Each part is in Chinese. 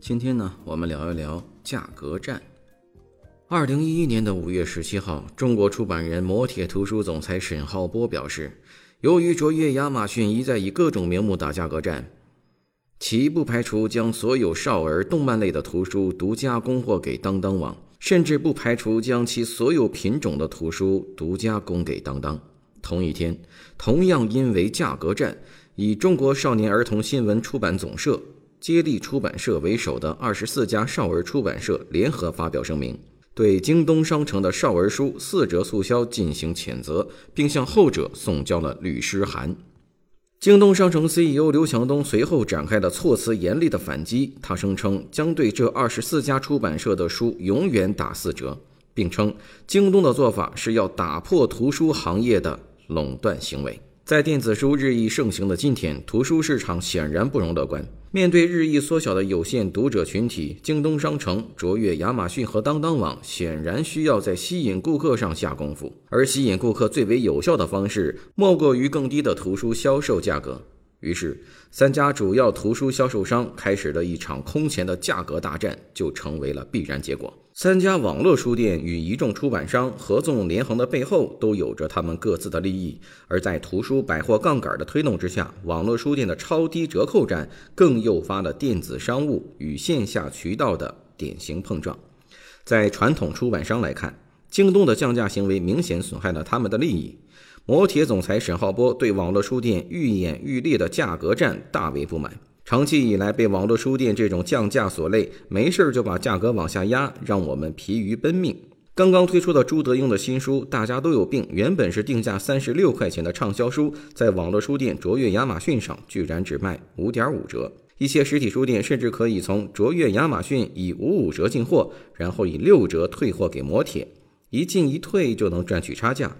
今天呢，我们聊一聊价格战。二零一一年的五月十七号，中国出版人磨铁图书总裁沈浩波表示，由于卓越亚马逊一再以各种名目打价格战，其不排除将所有少儿动漫类的图书独家供货给当当网，甚至不排除将其所有品种的图书独家供给当当。同一天，同样因为价格战，以中国少年儿童新闻出版总社。接力出版社为首的二十四家少儿出版社联合发表声明，对京东商城的少儿书四折促销进行谴责，并向后者送交了律师函。京东商城 CEO 刘强东随后展开了措辞严厉的反击，他声称将对这二十四家出版社的书永远打四折，并称京东的做法是要打破图书行业的垄断行为。在电子书日益盛行的今天，图书市场显然不容乐观。面对日益缩小的有限读者群体，京东商城、卓越亚马逊和当当网显然需要在吸引顾客上下功夫。而吸引顾客最为有效的方式，莫过于更低的图书销售价格。于是，三家主要图书销售商开始了一场空前的价格大战，就成为了必然结果。三家网络书店与一众出版商合纵连横的背后，都有着他们各自的利益。而在图书百货杠杆的推动之下，网络书店的超低折扣战更诱发了电子商务与线下渠道的典型碰撞。在传统出版商来看，京东的降价行为明显损害了他们的利益。摩铁总裁沈浩波对网络书店愈演愈烈的价格战大为不满。长期以来被网络书店这种降价所累，没事儿就把价格往下压，让我们疲于奔命。刚刚推出的朱德庸的新书《大家都有病》，原本是定价三十六块钱的畅销书，在网络书店卓越亚马逊上居然只卖五点五折。一些实体书店甚至可以从卓越亚马逊以五五折进货，然后以六折退货给摩铁，一进一退就能赚取差价。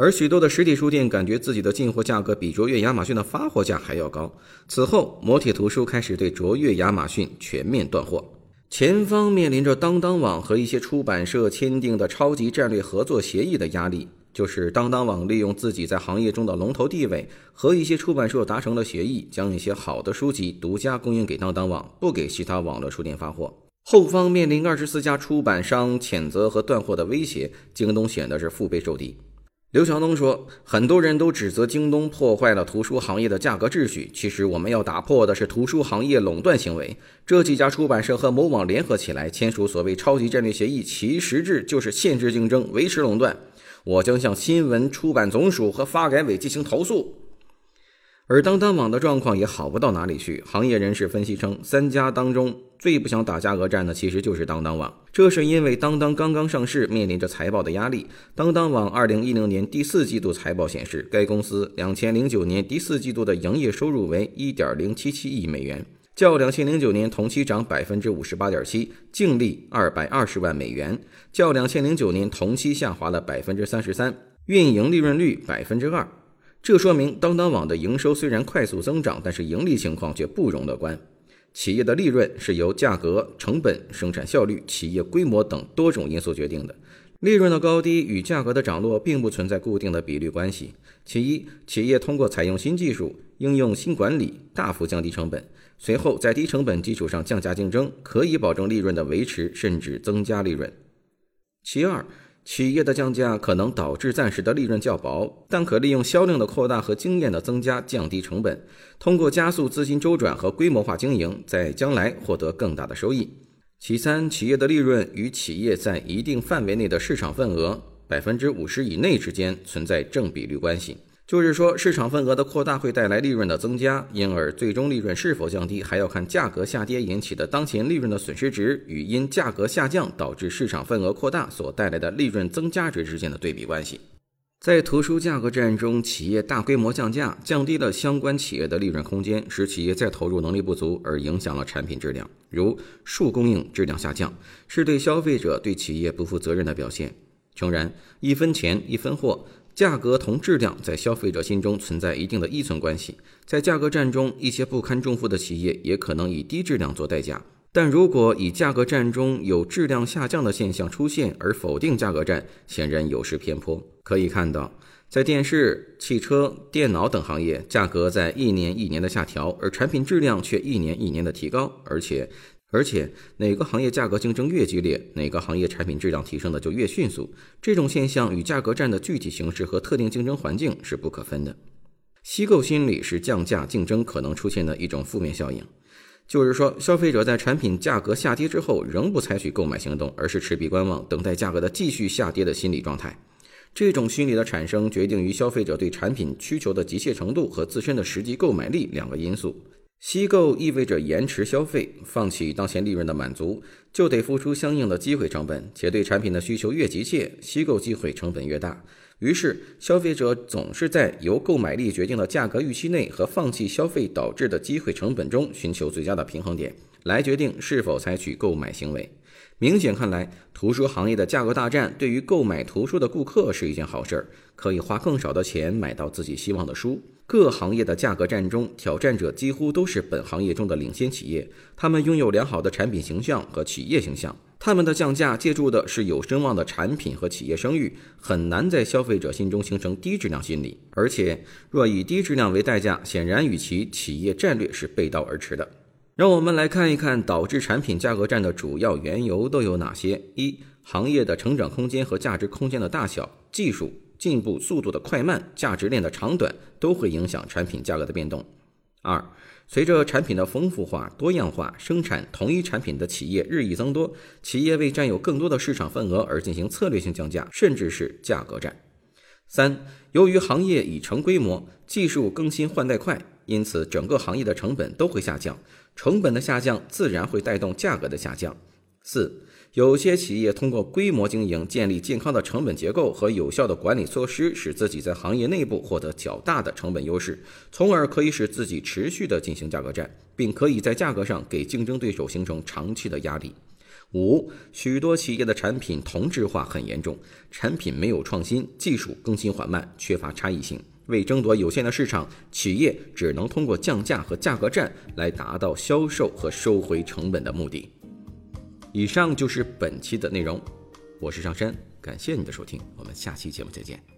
而许多的实体书店感觉自己的进货价格比卓越亚马逊的发货价还要高。此后，摩铁图书开始对卓越亚马逊全面断货。前方面临着当当网和一些出版社签订的超级战略合作协议的压力，就是当当网利用自己在行业中的龙头地位，和一些出版社达成了协议，将一些好的书籍独家供应给当当网，不给其他网络书店发货。后方面临二十四家出版商谴责和断货的威胁，京东显得是腹背受敌。刘强东说：“很多人都指责京东破坏了图书行业的价格秩序，其实我们要打破的是图书行业垄断行为。这几家出版社和某网联合起来签署所谓超级战略协议，其实质就是限制竞争、维持垄断。我将向新闻出版总署和发改委进行投诉。”而当当网的状况也好不到哪里去。行业人士分析称，三家当中。最不想打价格战的其实就是当当网，这是因为当当刚刚上市，面临着财报的压力。当当网二零一零年第四季度财报显示，该公司两千零九年第四季度的营业收入为一点零七七亿美元，较两千零九年同期涨百分之五十八点七，净利二百二十万美元，较两千零九年同期下滑了百分之三十三，运营利润率百分之二。这说明当当网的营收虽然快速增长，但是盈利情况却不容乐观。企业的利润是由价格、成本、生产效率、企业规模等多种因素决定的。利润的高低与价格的涨落并不存在固定的比率关系。其一，企业通过采用新技术、应用新管理，大幅降低成本，随后在低成本基础上降价竞争，可以保证利润的维持，甚至增加利润。其二，企业的降价可能导致暂时的利润较薄，但可利用销量的扩大和经验的增加降低成本，通过加速资金周转和规模化经营，在将来获得更大的收益。其三，企业的利润与企业在一定范围内的市场份额百分之五十以内之间存在正比率关系。就是说，市场份额的扩大会带来利润的增加，因而最终利润是否降低，还要看价格下跌引起的当前利润的损失值与因价格下降导致市场份额扩大所带来的利润增加值之间的对比关系。在图书价格战中，企业大规模降价，降低了相关企业的利润空间，使企业再投入能力不足，而影响了产品质量。如数供应质量下降，是对消费者对企业不负责任的表现。诚然，一分钱一分货，价格同质量在消费者心中存在一定的依存关系。在价格战中，一些不堪重负的企业也可能以低质量做代价。但如果以价格战中有质量下降的现象出现而否定价格战，显然有失偏颇。可以看到，在电视、汽车、电脑等行业，价格在一年一年的下调，而产品质量却一年一年的提高。而且，而且哪个行业价格竞争越激烈，哪个行业产品质量提升的就越迅速。这种现象与价格战的具体形式和特定竞争环境是不可分的。吸购心理是降价竞争可能出现的一种负面效应。就是说，消费者在产品价格下跌之后，仍不采取购买行动，而是持币观望，等待价格的继续下跌的心理状态。这种心理的产生，决定于消费者对产品需求的急切程度和自身的实际购买力两个因素。吸购意味着延迟消费，放弃当前利润的满足，就得付出相应的机会成本，且对产品的需求越急切，吸购机会成本越大。于是，消费者总是在由购买力决定的价格预期内和放弃消费导致的机会成本中寻求最佳的平衡点，来决定是否采取购买行为。明显看来，图书行业的价格大战对于购买图书的顾客是一件好事儿，可以花更少的钱买到自己希望的书。各行业的价格战中，挑战者几乎都是本行业中的领先企业，他们拥有良好的产品形象和企业形象。他们的降价借助的是有声望的产品和企业声誉，很难在消费者心中形成低质量心理。而且，若以低质量为代价，显然与其企业战略是背道而驰的。让我们来看一看导致产品价格战的主要缘由都有哪些：一、行业的成长空间和价值空间的大小，技术进步速度的快慢，价值链的长短，都会影响产品价格的变动。二、随着产品的丰富化、多样化，生产同一产品的企业日益增多，企业为占有更多的市场份额而进行策略性降价，甚至是价格战。三、由于行业已成规模，技术更新换代快，因此整个行业的成本都会下降，成本的下降自然会带动价格的下降。四。有些企业通过规模经营，建立健康的成本结构和有效的管理措施，使自己在行业内部获得较大的成本优势，从而可以使自己持续的进行价格战，并可以在价格上给竞争对手形成长期的压力。五，许多企业的产品同质化很严重，产品没有创新，技术更新缓慢，缺乏差异性。为争夺有限的市场，企业只能通过降价和价格战来达到销售和收回成本的目的。以上就是本期的内容，我是上山，感谢你的收听，我们下期节目再见。